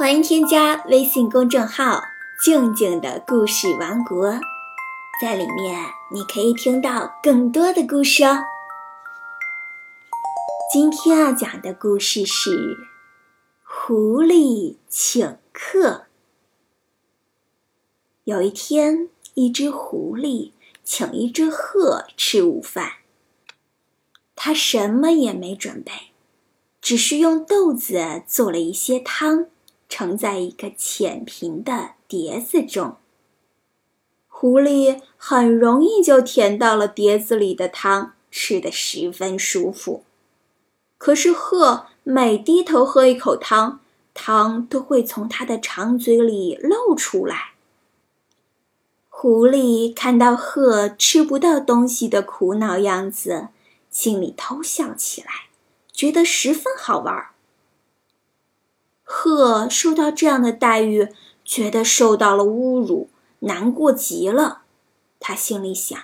欢迎添加微信公众号“静静的故事王国”，在里面你可以听到更多的故事哦。今天要讲的故事是《狐狸请客》。有一天，一只狐狸请一只鹤吃午饭，它什么也没准备，只是用豆子做了一些汤。盛在一个浅平的碟子中。狐狸很容易就舔到了碟子里的汤，吃得十分舒服。可是鹤每低头喝一口汤，汤都会从它的长嘴里漏出来。狐狸看到鹤吃不到东西的苦恼样子，心里偷笑起来，觉得十分好玩儿。鹤受到这样的待遇，觉得受到了侮辱，难过极了。他心里想：“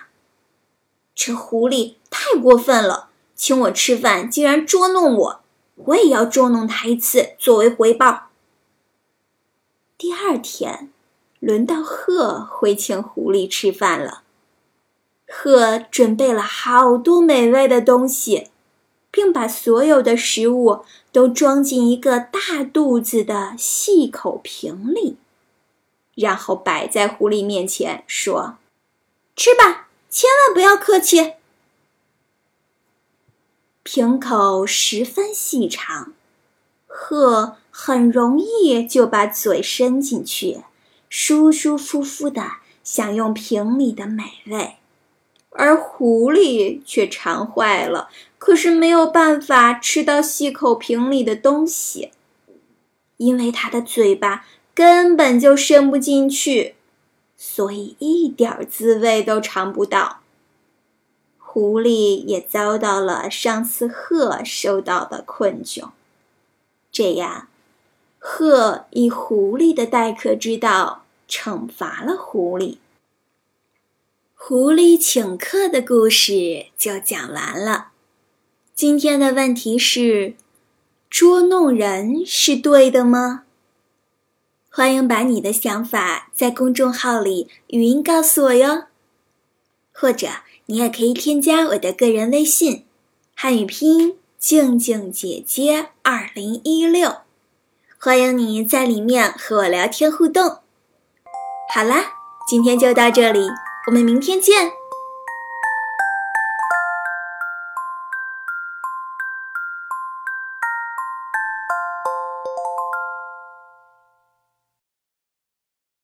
这狐狸太过分了，请我吃饭竟然捉弄我，我也要捉弄他一次作为回报。”第二天，轮到鹤会请狐狸吃饭了。鹤准备了好多美味的东西。并把所有的食物都装进一个大肚子的细口瓶里，然后摆在狐狸面前，说：“吃吧，千万不要客气。”瓶口十分细长，鹤很容易就把嘴伸进去，舒舒服服的享用瓶里的美味。而狐狸却馋坏了，可是没有办法吃到细口瓶里的东西，因为它的嘴巴根本就伸不进去，所以一点滋味都尝不到。狐狸也遭到了上次鹤受到的困窘，这样，鹤以狐狸的待客之道惩罚了狐狸。狐狸请客的故事就讲完了。今天的问题是：捉弄人是对的吗？欢迎把你的想法在公众号里语音告诉我哟。或者你也可以添加我的个人微信，汉语拼音静静姐姐二零一六，欢迎你在里面和我聊天互动。好啦，今天就到这里。我们明天见。